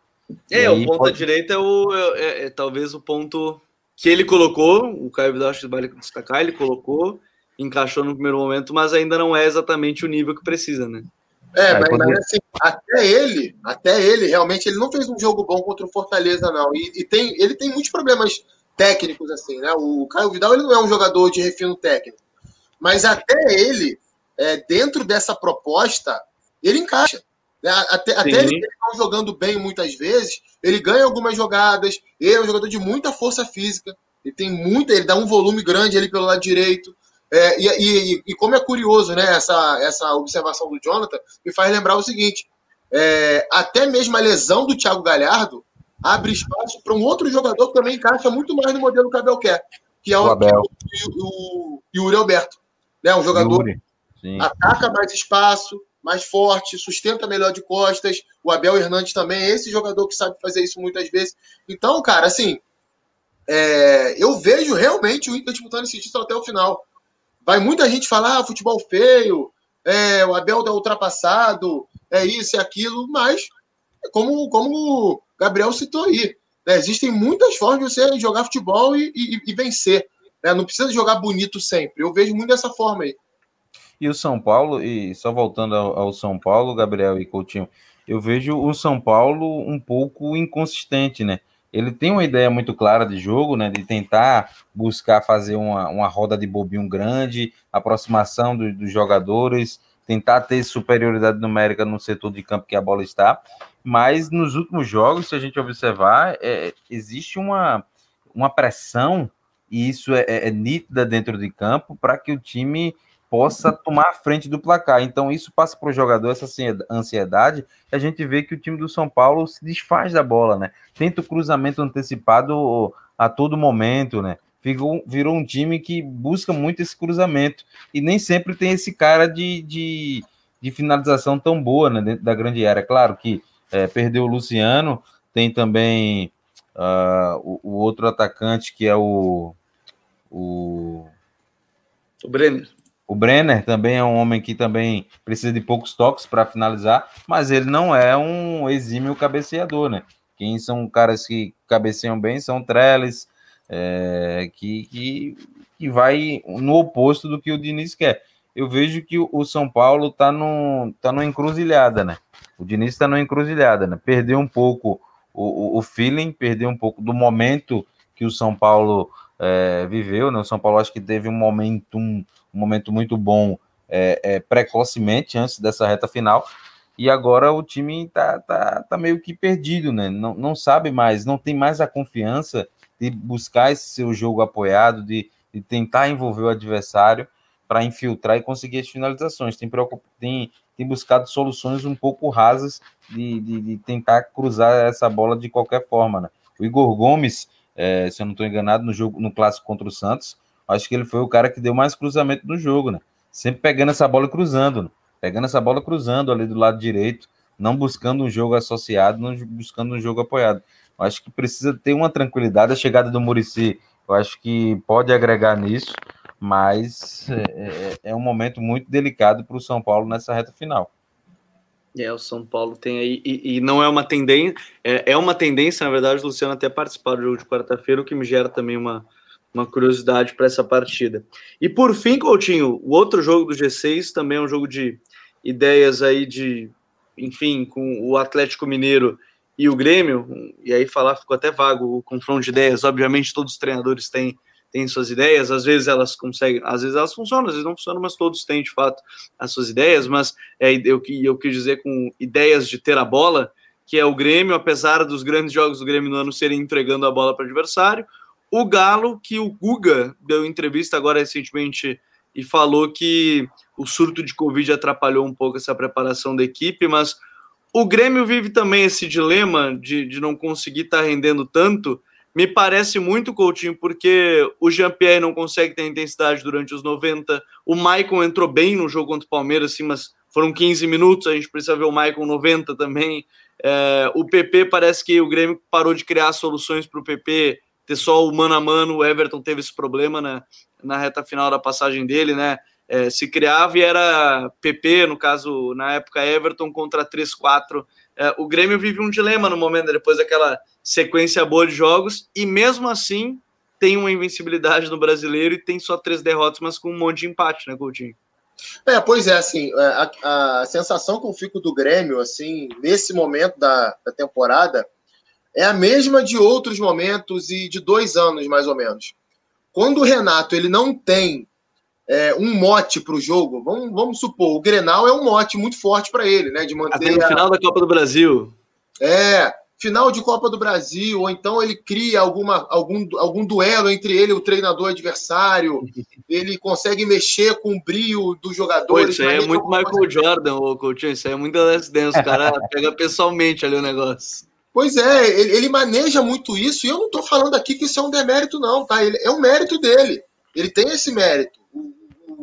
É, o ponta pode... direita é, o, é, é, é, talvez o ponto que ele colocou, o Caio Vidal acho que vale destacar, ele colocou, encaixou no primeiro momento, mas ainda não é exatamente o nível que precisa, né? É, mas, mas assim, até ele, até ele, realmente, ele não fez um jogo bom contra o Fortaleza, não. E, e, tem, ele tem muitos problemas técnicos, assim, né? O Caio Vidal, ele não é um jogador de refino técnico. Mas até ele, é, dentro dessa proposta, ele encaixa. Né? Até, até ele não jogando bem muitas vezes, ele ganha algumas jogadas, ele é um jogador de muita força física, ele tem muita, ele dá um volume grande ali pelo lado direito. É, e, e, e, como é curioso, né, essa, essa observação do Jonathan, me faz lembrar o seguinte: é, até mesmo a lesão do Thiago Galhardo abre espaço para um outro jogador que também encaixa muito mais no modelo que o Abel quer, que é o, Abel. o, o Yuri Alberto. Né, um jogador que ataca mais espaço, mais forte, sustenta melhor de costas. O Abel Hernandes também é esse jogador que sabe fazer isso muitas vezes. Então, cara, assim, é, eu vejo realmente o Inter disputando esse título até o final. Vai muita gente falar ah, futebol feio, é, o Abel tá ultrapassado, é isso e aquilo, mas como, como o Gabriel citou aí, né, existem muitas formas de você jogar futebol e, e, e vencer. Né? Não precisa jogar bonito sempre. Eu vejo muito dessa forma aí. E o São Paulo, e só voltando ao, ao São Paulo, Gabriel e Coutinho, eu vejo o São Paulo um pouco inconsistente, né? Ele tem uma ideia muito clara de jogo, né? De tentar buscar fazer uma, uma roda de bobinho grande, aproximação do, dos jogadores, tentar ter superioridade numérica no setor de campo que a bola está. Mas nos últimos jogos, se a gente observar, é, existe uma, uma pressão, e isso é, é, é nítida dentro de campo, para que o time possa tomar a frente do placar. Então, isso passa para o jogador essa ansiedade. A gente vê que o time do São Paulo se desfaz da bola, né? Tenta o cruzamento antecipado a todo momento, né? Virou, virou um time que busca muito esse cruzamento e nem sempre tem esse cara de, de, de finalização tão boa né, dentro da grande área. Claro que é, perdeu o Luciano, tem também uh, o, o, outro atacante que é o. O, o Brenner. O Brenner também é um homem que também precisa de poucos toques para finalizar, mas ele não é um exímio cabeceador, né? Quem são caras que cabeceiam bem são Trellis, é, que, que, que vai no oposto do que o Diniz quer. Eu vejo que o São Paulo está no, tá numa encruzilhada, né? O Diniz está numa encruzilhada, né? Perdeu um pouco o, o, feeling, perdeu um pouco do momento que o São Paulo é, viveu, né? O São Paulo acho que teve um momento, um, momento muito bom é, é, precocemente antes dessa reta final. E agora o time tá, tá, tá meio que perdido, né? Não, não sabe mais, não tem mais a confiança de buscar esse seu jogo apoiado, de, de tentar envolver o adversário para infiltrar e conseguir as finalizações. Tem, tem, tem buscado soluções um pouco rasas de, de, de, tentar cruzar essa bola de qualquer forma. Né? O Igor Gomes, é, se eu não estou enganado, no jogo no clássico contra o Santos, acho que ele foi o cara que deu mais cruzamento no jogo, né? Sempre pegando essa bola e cruzando, né? pegando essa bola cruzando ali do lado direito, não buscando um jogo associado, não buscando um jogo apoiado. Eu acho que precisa ter uma tranquilidade. A chegada do Murici, eu acho que pode agregar nisso, mas é, é, é um momento muito delicado para o São Paulo nessa reta final. É, o São Paulo tem aí, e, e não é uma tendência, é, é, uma tendência, na verdade, Luciano até participar do jogo de quarta-feira, o que me gera também uma, uma curiosidade para essa partida. E por fim, Coutinho, o outro jogo do G6 também é um jogo de ideias aí de, enfim, com o Atlético Mineiro e o Grêmio, e aí falar ficou até vago o confronto de ideias, obviamente todos os treinadores têm, têm suas ideias, às vezes elas conseguem, às vezes elas funcionam, às vezes não funcionam, mas todos têm de fato as suas ideias, mas é, eu, eu quis dizer com ideias de ter a bola, que é o Grêmio, apesar dos grandes jogos do Grêmio no ano serem entregando a bola para o adversário, o Galo, que o Guga deu entrevista agora recentemente e falou que o surto de Covid atrapalhou um pouco essa preparação da equipe, mas o Grêmio vive também esse dilema de, de não conseguir estar tá rendendo tanto. Me parece muito, Coutinho, porque o Jean-Pierre não consegue ter intensidade durante os 90. O Maicon entrou bem no jogo contra o Palmeiras, assim, mas foram 15 minutos. A gente precisa ver o Maicon 90 também. É, o PP parece que o Grêmio parou de criar soluções para o PP ter só o mano a mano. O Everton teve esse problema né, na reta final da passagem dele, né? é, se criava e era PP, no caso, na época, Everton contra 3-4. É, o Grêmio vive um dilema no momento, depois daquela sequência boa de jogos, e mesmo assim tem uma invencibilidade no brasileiro e tem só três derrotas, mas com um monte de empate, né, Coutinho? É, pois é, assim, é, a, a sensação que eu fico do Grêmio, assim, nesse momento da, da temporada, é a mesma de outros momentos e de dois anos, mais ou menos. Quando o Renato ele não tem é, um mote para o jogo, vamos, vamos supor, o Grenal é um mote muito forte para ele, né? De manter. Até no final da Copa do Brasil. É, final de Copa do Brasil, ou então ele cria alguma, algum, algum duelo entre ele e o treinador adversário, ele consegue mexer com o brio dos jogadores. isso aí é muito Michael coisa... Jordan, ô Coutinho, isso aí é muito Last Dance, o cara pega pessoalmente ali o negócio. Pois é, ele, ele maneja muito isso, e eu não estou falando aqui que isso é um demérito, não, tá? Ele, é um mérito dele. Ele tem esse mérito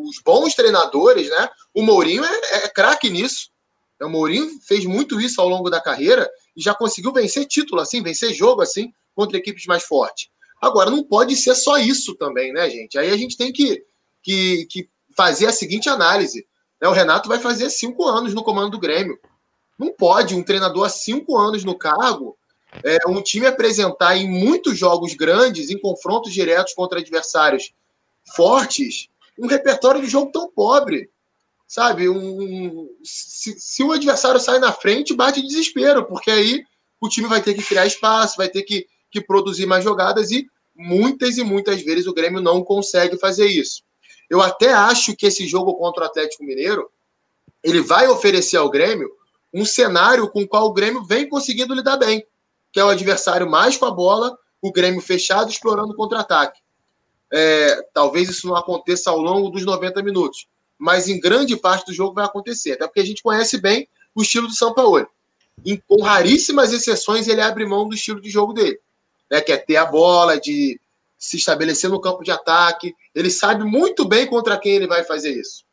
os bons treinadores, né? O Mourinho é, é craque nisso. O Mourinho fez muito isso ao longo da carreira e já conseguiu vencer título assim, vencer jogo assim, contra equipes mais fortes. Agora, não pode ser só isso também, né, gente? Aí a gente tem que, que, que fazer a seguinte análise. Né? O Renato vai fazer cinco anos no comando do Grêmio. Não pode um treinador há cinco anos no cargo, é, um time apresentar em muitos jogos grandes, em confrontos diretos contra adversários fortes, um repertório de jogo tão pobre. Sabe? Um, se, se, o adversário sai na frente, bate desespero, porque aí o time vai ter que criar espaço, vai ter que, que produzir mais jogadas e muitas e muitas vezes o Grêmio não consegue fazer isso. Eu até acho que esse jogo contra o Atlético Mineiro ele vai oferecer ao Grêmio um cenário com o qual o Grêmio vem conseguindo lidar bem, que é o adversário mais com a bola, o Grêmio fechado explorando o contra-ataque. É, talvez isso não aconteça ao longo dos 90 minutos, mas em grande parte do jogo vai acontecer, até porque a gente conhece bem o estilo do São Paulo. Com raríssimas exceções, ele abre mão do estilo de jogo dele, né, que é ter a bola, de se estabelecer no campo de ataque. Ele sabe muito bem contra quem ele vai fazer isso.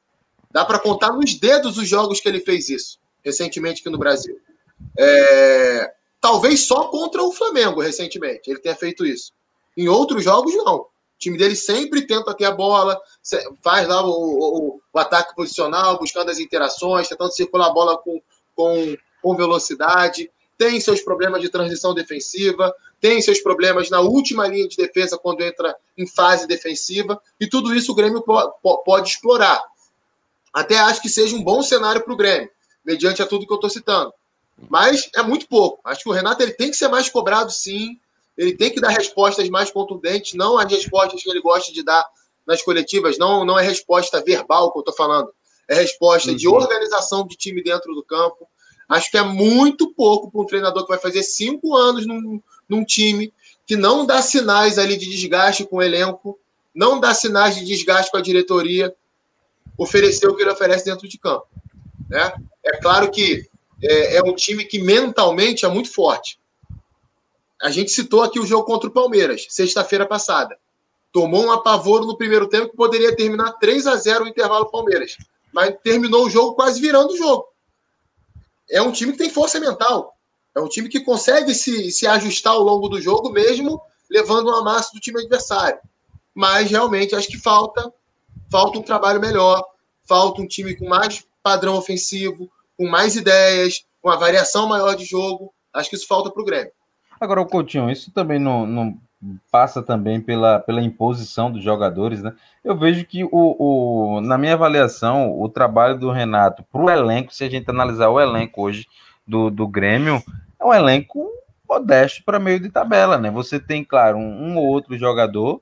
Dá para contar nos dedos os jogos que ele fez isso recentemente aqui no Brasil. É, talvez só contra o Flamengo recentemente ele tenha feito isso. Em outros jogos, não. O time dele sempre tenta ter a bola, faz lá o, o, o ataque posicional, buscando as interações, tentando circular a bola com, com, com velocidade. Tem seus problemas de transição defensiva, tem seus problemas na última linha de defesa quando entra em fase defensiva, e tudo isso o Grêmio pode, pode explorar. Até acho que seja um bom cenário para o Grêmio, mediante a tudo que eu estou citando. Mas é muito pouco. Acho que o Renato ele tem que ser mais cobrado, sim. Ele tem que dar respostas mais contundentes, não as respostas que ele gosta de dar nas coletivas. Não, não é resposta verbal que eu estou falando. É resposta uhum. de organização de time dentro do campo. Acho que é muito pouco para um treinador que vai fazer cinco anos num, num time que não dá sinais ali de desgaste com o elenco, não dá sinais de desgaste com a diretoria, oferecer o que ele oferece dentro de campo. Né? É claro que é, é, um time que mentalmente é muito forte. A gente citou aqui o jogo contra o Palmeiras, sexta-feira passada. Tomou um apavoro no primeiro tempo que poderia terminar 3 a 0 o intervalo Palmeiras. Mas terminou o jogo quase virando o jogo. É um time que tem força mental. É um time que consegue se, se ajustar ao longo do jogo, mesmo levando uma massa do time adversário. Mas realmente acho que falta falta um trabalho melhor, falta um time com mais padrão ofensivo, com mais ideias, com uma variação maior de jogo. Acho que isso falta para o Grêmio. Agora, o Coutinho, isso também não, não, passa também pela, pela imposição dos jogadores, né? Eu vejo que, o, o, na minha avaliação, o trabalho do Renato para o elenco, se a gente analisar o elenco hoje do, do Grêmio, é um elenco modesto para meio de tabela, né? Você tem, claro, um, um ou outro jogador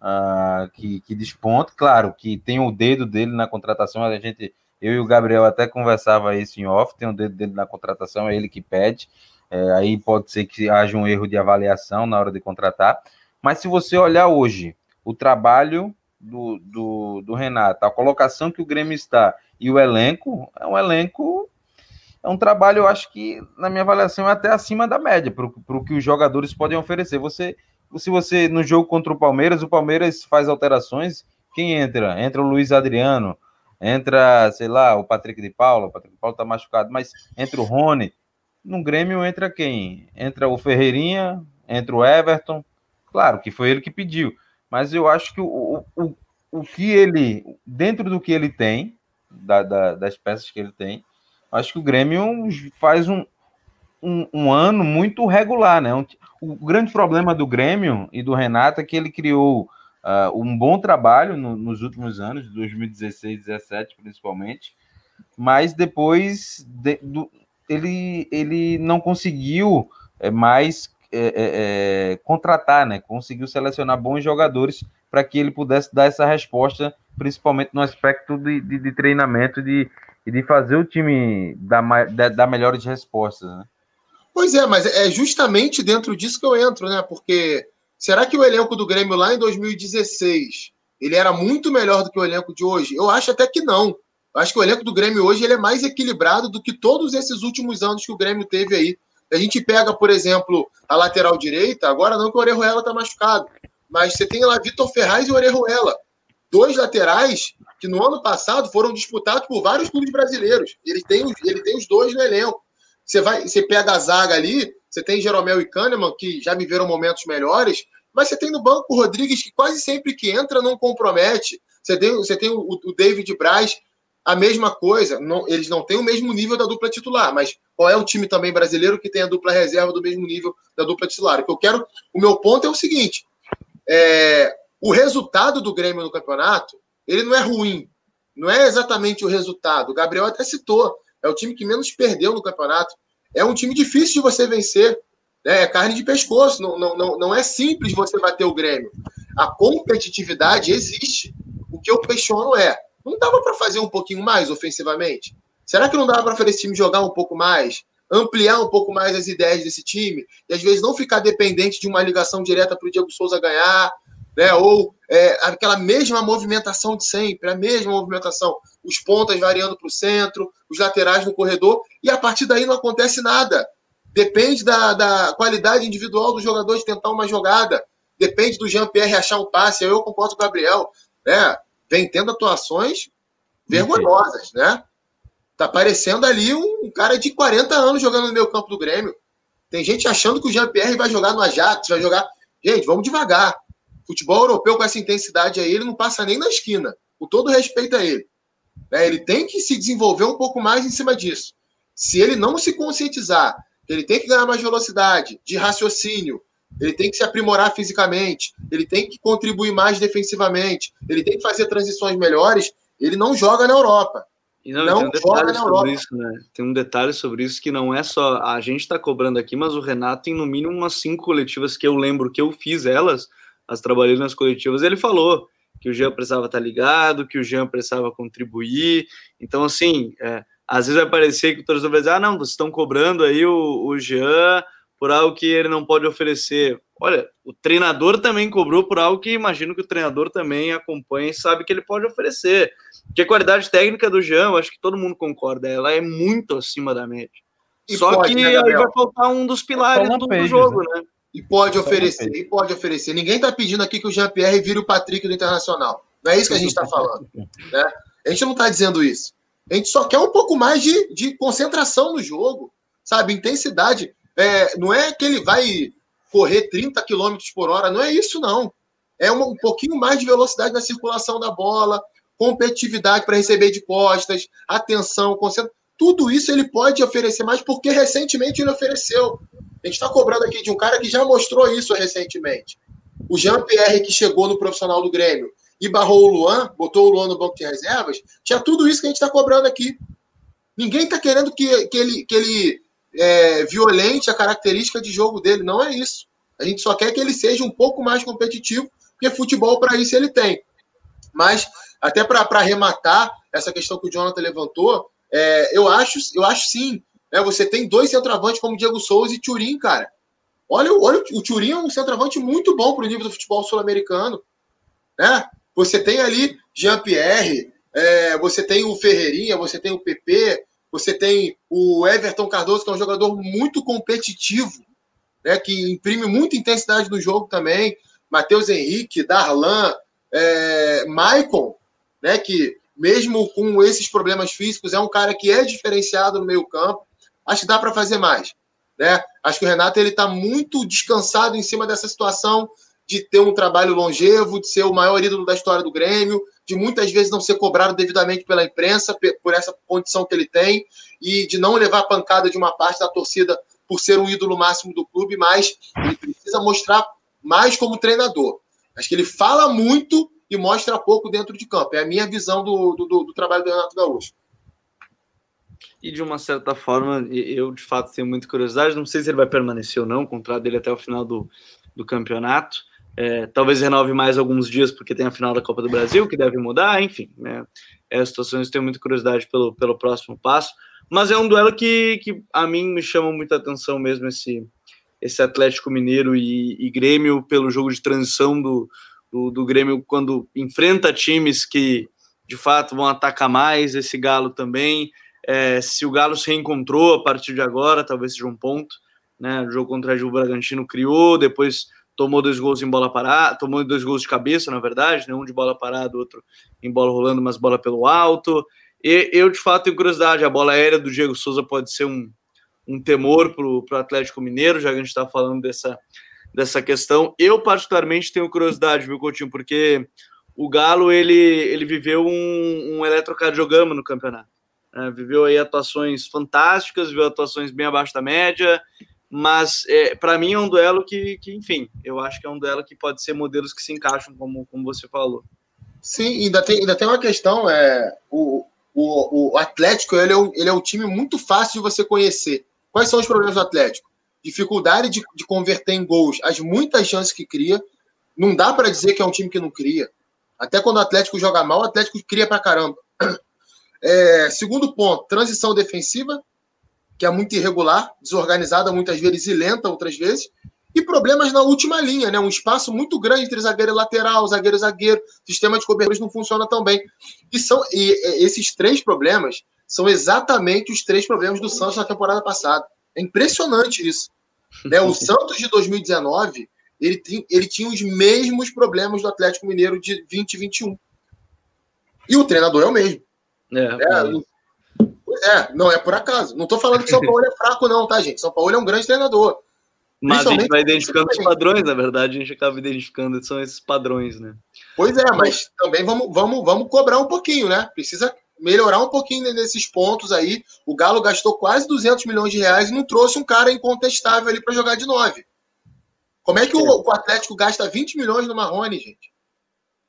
uh, que, que desponta. Claro que tem o dedo dele na contratação, a gente, eu e o Gabriel até conversava isso em off, tem o dedo dele na contratação, é ele que pede. É, aí pode ser que haja um erro de avaliação na hora de contratar. Mas se você olhar hoje o trabalho do, do, do Renato, a colocação que o Grêmio está e o elenco, é um elenco é um trabalho, eu acho que, na minha avaliação, é até acima da média para o que os jogadores podem oferecer. Você se você no jogo contra o Palmeiras, o Palmeiras faz alterações, quem entra? Entra o Luiz Adriano, entra, sei lá, o Patrick de Paula, o Patrick de Paula tá machucado, mas entra o Rony. No Grêmio entra quem? Entra o Ferreirinha, entra o Everton. Claro que foi ele que pediu, mas eu acho que o, o, o que ele, dentro do que ele tem, da, da, das peças que ele tem, acho que o Grêmio faz um, um, um ano muito regular, né? Um, o grande problema do Grêmio e do Renato é que ele criou uh, um bom trabalho no, nos últimos anos, 2016, 2017 principalmente, mas depois de, do, ele, ele não conseguiu é, mais é, é, contratar, né? Conseguiu selecionar bons jogadores para que ele pudesse dar essa resposta, principalmente no aspecto de, de, de treinamento de, de fazer o time dar, dar, dar melhores respostas, né? Pois é, mas é justamente dentro disso que eu entro, né? Porque será que o elenco do Grêmio lá em 2016 ele era muito melhor do que o elenco de hoje? Eu acho até que não. Eu acho que o elenco do Grêmio hoje ele é mais equilibrado do que todos esses últimos anos que o Grêmio teve aí. A gente pega, por exemplo, a lateral direita, agora não que o Orejuela está machucado, mas você tem lá Vitor Ferraz e Orejuela, dois laterais que no ano passado foram disputados por vários clubes brasileiros. Ele tem, ele tem os dois no elenco. Você vai, você pega a zaga ali, você tem Jeromel e Kahneman, que já viveram momentos melhores, mas você tem no banco o Rodrigues, que quase sempre que entra não compromete. Você tem, você tem o, o David Braz, a mesma coisa. Não, eles não têm o mesmo nível da dupla titular, mas qual é o time também brasileiro que tem a dupla reserva do mesmo nível da dupla titular? O que eu quero, o meu ponto é o seguinte: é, o resultado do Grêmio no campeonato ele não é ruim, não é exatamente o resultado. O Gabriel até citou é o time que menos perdeu no campeonato. É um time difícil de você vencer. É carne de pescoço. Não, não, não, não é simples você bater o Grêmio. A competitividade existe. O que eu questiono é: não dava para fazer um pouquinho mais ofensivamente? Será que não dá para esse time jogar um pouco mais? Ampliar um pouco mais as ideias desse time? E às vezes não ficar dependente de uma ligação direta para o Diego Souza ganhar, né? Ou é, aquela mesma movimentação de sempre, a mesma movimentação. Os pontas variando para o centro, os laterais no corredor, e a partir daí não acontece nada. Depende da, da qualidade individual do jogador de tentar uma jogada. Depende do Jean-Pierre achar um passe. Eu concordo com o Gabriel. Né? Vem tendo atuações vergonhosas, né? Tá parecendo ali um cara de 40 anos jogando no meio campo do Grêmio. Tem gente achando que o Jean-Pierre vai jogar no Ajax, vai jogar. Gente, vamos devagar. Futebol europeu com essa intensidade aí, ele não passa nem na esquina. Com todo respeito a ele. Né? Ele tem que se desenvolver um pouco mais em cima disso. Se ele não se conscientizar ele tem que ganhar mais velocidade, de raciocínio, ele tem que se aprimorar fisicamente, ele tem que contribuir mais defensivamente, ele tem que fazer transições melhores, ele não joga na Europa. E não, não tem um joga sobre isso, né? Tem um detalhe sobre isso que não é só a gente está cobrando aqui, mas o Renato tem no mínimo umas cinco coletivas que eu lembro que eu fiz elas, as trabalhei nas coletivas, ele falou que o Jean precisava estar ligado, que o Jean precisava contribuir. Então, assim, é, às vezes vai parecer que o torcedor vai dizer: ah, não, vocês estão cobrando aí o, o Jean por algo que ele não pode oferecer. Olha, o treinador também cobrou por algo que imagino que o treinador também acompanha e sabe que ele pode oferecer. Porque a qualidade técnica do Jean, eu acho que todo mundo concorda, ela é muito acima da média. E Só pode, que né, aí vai faltar um dos pilares do, do, jogo, né? E pode oferecer, e pode oferecer. Ninguém está pedindo aqui que o Jean-Pierre vire o Patrick do Internacional. Não é isso que a gente está falando. Né? A gente não está dizendo isso. A gente só quer um pouco mais de, de concentração no jogo, sabe? Intensidade. É, não é que ele vai correr 30 km por hora, não é isso, não. É um, um pouquinho mais de velocidade na circulação da bola, competitividade para receber de costas, atenção, concentração. Tudo isso ele pode oferecer mais porque recentemente ele ofereceu. A gente está cobrando aqui de um cara que já mostrou isso recentemente. O Jean-Pierre, que chegou no profissional do Grêmio e barrou o Luan, botou o Luan no banco de reservas, tinha tudo isso que a gente está cobrando aqui. Ninguém está querendo que, que ele, que ele é, violente a característica de jogo dele. Não é isso. A gente só quer que ele seja um pouco mais competitivo, porque futebol para isso ele tem. Mas, até para arrematar essa questão que o Jonathan levantou, é, eu, acho, eu acho sim é, você tem dois centroavantes como Diego Souza e Turim, cara. Olha, olha o Turim é um centroavante muito bom para o nível do futebol sul-americano. Né? Você tem ali Jean-Pierre, é, você tem o Ferreirinha, você tem o PP, você tem o Everton Cardoso, que é um jogador muito competitivo, né, que imprime muita intensidade no jogo também. Matheus Henrique, Darlan, é, Maicon, né, que mesmo com esses problemas físicos, é um cara que é diferenciado no meio campo acho que dá para fazer mais. Né? Acho que o Renato ele está muito descansado em cima dessa situação de ter um trabalho longevo, de ser o maior ídolo da história do Grêmio, de muitas vezes não ser cobrado devidamente pela imprensa por essa condição que ele tem e de não levar pancada de uma parte da torcida por ser um ídolo máximo do clube, mas ele precisa mostrar mais como treinador. Acho que ele fala muito e mostra pouco dentro de campo. É a minha visão do, do, do trabalho do Renato Gaúcho. E de uma certa forma, eu de fato tenho muita curiosidade. Não sei se ele vai permanecer ou não, o contrato dele até o final do, do campeonato. É, talvez renove mais alguns dias, porque tem a final da Copa do Brasil, que deve mudar, enfim. Né? É, situações tenho muita curiosidade pelo, pelo próximo passo. Mas é um duelo que, que a mim me chama muita atenção mesmo, esse, esse Atlético Mineiro e, e Grêmio, pelo jogo de transição do, do, do Grêmio, quando enfrenta times que de fato vão atacar mais, esse Galo também. É, se o Galo se reencontrou a partir de agora, talvez seja um ponto. Né? O jogo contra o Bragantino criou, depois tomou dois gols em bola parada, tomou dois gols de cabeça, na verdade, né? um de bola parada, outro em bola rolando, mas bola pelo alto. E eu, de fato, tenho curiosidade. A bola aérea do Diego Souza pode ser um, um temor para o Atlético Mineiro, já que a gente está falando dessa, dessa questão. Eu, particularmente, tenho curiosidade, viu, Coutinho? Porque o Galo ele, ele viveu um, um eletrocardiograma no campeonato. É, viveu aí atuações fantásticas, viveu atuações bem abaixo da média, mas é, para mim é um duelo que, que, enfim, eu acho que é um duelo que pode ser modelos que se encaixam, como, como você falou. Sim, ainda tem, ainda tem uma questão, é, o, o, o Atlético ele é, um, ele é um time muito fácil de você conhecer. Quais são os problemas do Atlético? Dificuldade de, de converter em gols as muitas chances que cria. Não dá para dizer que é um time que não cria. Até quando o Atlético joga mal, o Atlético cria para caramba. É, segundo ponto, transição defensiva, que é muito irregular, desorganizada muitas vezes e lenta outras vezes. E problemas na última linha, né? Um espaço muito grande entre zagueiro e lateral, zagueiro e zagueiro, sistema de cobertura não funciona tão bem. E, são, e esses três problemas são exatamente os três problemas do Santos na temporada passada. É impressionante isso. Né? O Santos de 2019 ele, ele tinha os mesmos problemas do Atlético Mineiro de 2021. E o treinador é o mesmo. É, é, é não é por acaso. Não estou falando que São Paulo é fraco, não, tá, gente? São Paulo é um grande treinador. Mas a gente vai identificando os padrões, na verdade, a gente acaba identificando, são esses padrões, né? Pois é, mas também vamos, vamos, vamos cobrar um pouquinho, né? Precisa melhorar um pouquinho nesses pontos aí. O Galo gastou quase 200 milhões de reais e não trouxe um cara incontestável ali para jogar de nove. Como é que o, o, Atlético gasta 20 milhões no Marrone, gente?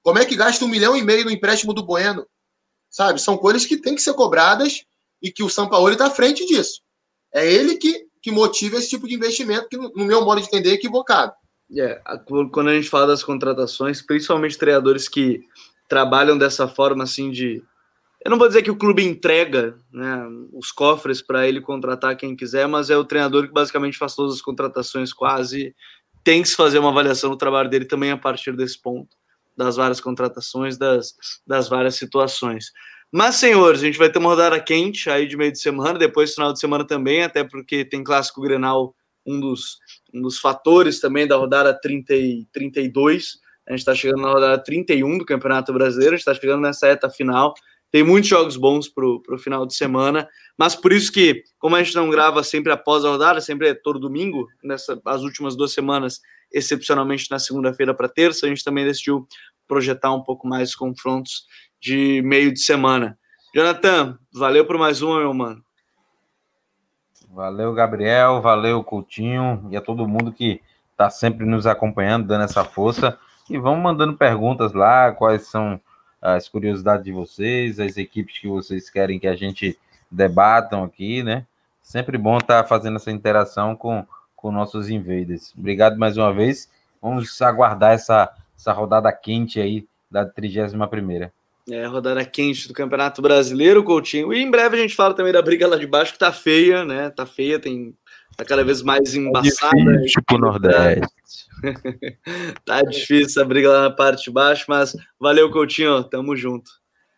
Como é que gasta um milhão e meio no empréstimo do Bueno? Sabe? São coisas que têm que ser cobradas e que o São Paulo está à frente disso. É ele que, que motiva esse tipo de investimento, que, no meu modo de entender, é equivocado. É, quando a gente fala das contratações, principalmente treinadores que trabalham dessa forma assim de eu não vou dizer que o clube entrega né, os cofres para ele contratar quem quiser, mas é o treinador que basicamente faz todas as contratações quase. Tem que se fazer uma avaliação do trabalho dele também a partir desse ponto, das várias contratações, das, das várias situações. Mas, senhores, a gente vai ter uma rodada quente aí de meio de semana, depois final de semana também, até porque tem clássico Grenal, um dos, um dos fatores também da rodada 30 e 32. A gente está chegando na rodada 31 do Campeonato Brasileiro, a gente está chegando nessa reta final. Tem muitos jogos bons para o final de semana, mas por isso que, como a gente não grava sempre após a rodada, sempre é todo domingo, nessas as últimas duas semanas, excepcionalmente na segunda-feira para terça, a gente também decidiu projetar um pouco mais os confrontos de meio de semana. Jonathan, valeu por mais uma, meu mano. Valeu, Gabriel, valeu, Coutinho, e a todo mundo que está sempre nos acompanhando, dando essa força. E vamos mandando perguntas lá, quais são as curiosidades de vocês, as equipes que vocês querem que a gente debatam aqui, né? Sempre bom estar tá fazendo essa interação com, com nossos invaders. Obrigado mais uma vez. Vamos aguardar essa, essa rodada quente aí da 31 primeira. É, rodada quente do Campeonato Brasileiro, Coutinho. E em breve a gente fala também da briga lá de baixo, que tá feia, né? Tá feia, tem tá cada vez mais tá embaçada. É difícil pro Nordeste. tá difícil a briga lá na parte de baixo, mas valeu, Coutinho, tamo junto.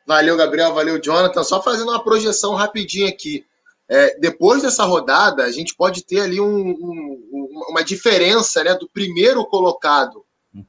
Valeu, Gabriel, valeu, Jonathan. Só fazendo uma projeção rapidinho aqui. É, depois dessa rodada, a gente pode ter ali um, um, uma diferença né, do primeiro colocado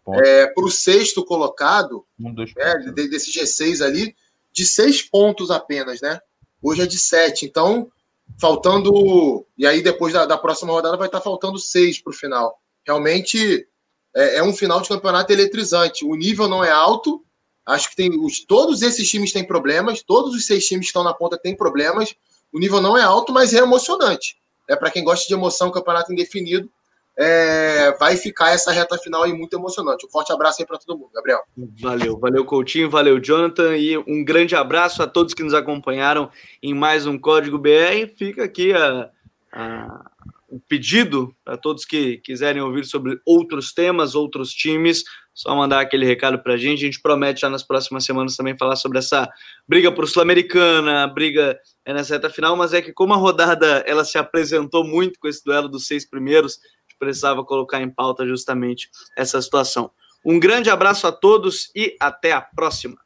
um é, para o sexto colocado, um, dois, né, desse G6 ali, de seis pontos apenas, né? Hoje é de sete. Então, faltando. E aí, depois da, da próxima rodada, vai estar faltando seis para o final. Realmente é, é, um final de campeonato eletrizante. O nível não é alto. Acho que tem os, todos esses times têm problemas, todos os seis times que estão na ponta têm problemas. O nível não é alto, mas é emocionante. É para quem gosta de emoção, campeonato indefinido, é, vai ficar essa reta final aí muito emocionante. Um forte abraço aí para todo mundo, Gabriel. Valeu, valeu Coutinho, valeu Jonathan e um grande abraço a todos que nos acompanharam em mais um Código BR. Fica aqui a, a o pedido para todos que quiserem ouvir sobre outros temas, outros times, só mandar aquele recado para a gente. A gente promete já nas próximas semanas também falar sobre essa briga por Sul-Americana, briga é nessa reta final, mas é que como a rodada ela se apresentou muito com esse duelo dos seis primeiros, precisava colocar em pauta justamente essa situação. Um grande abraço a todos e até a próxima.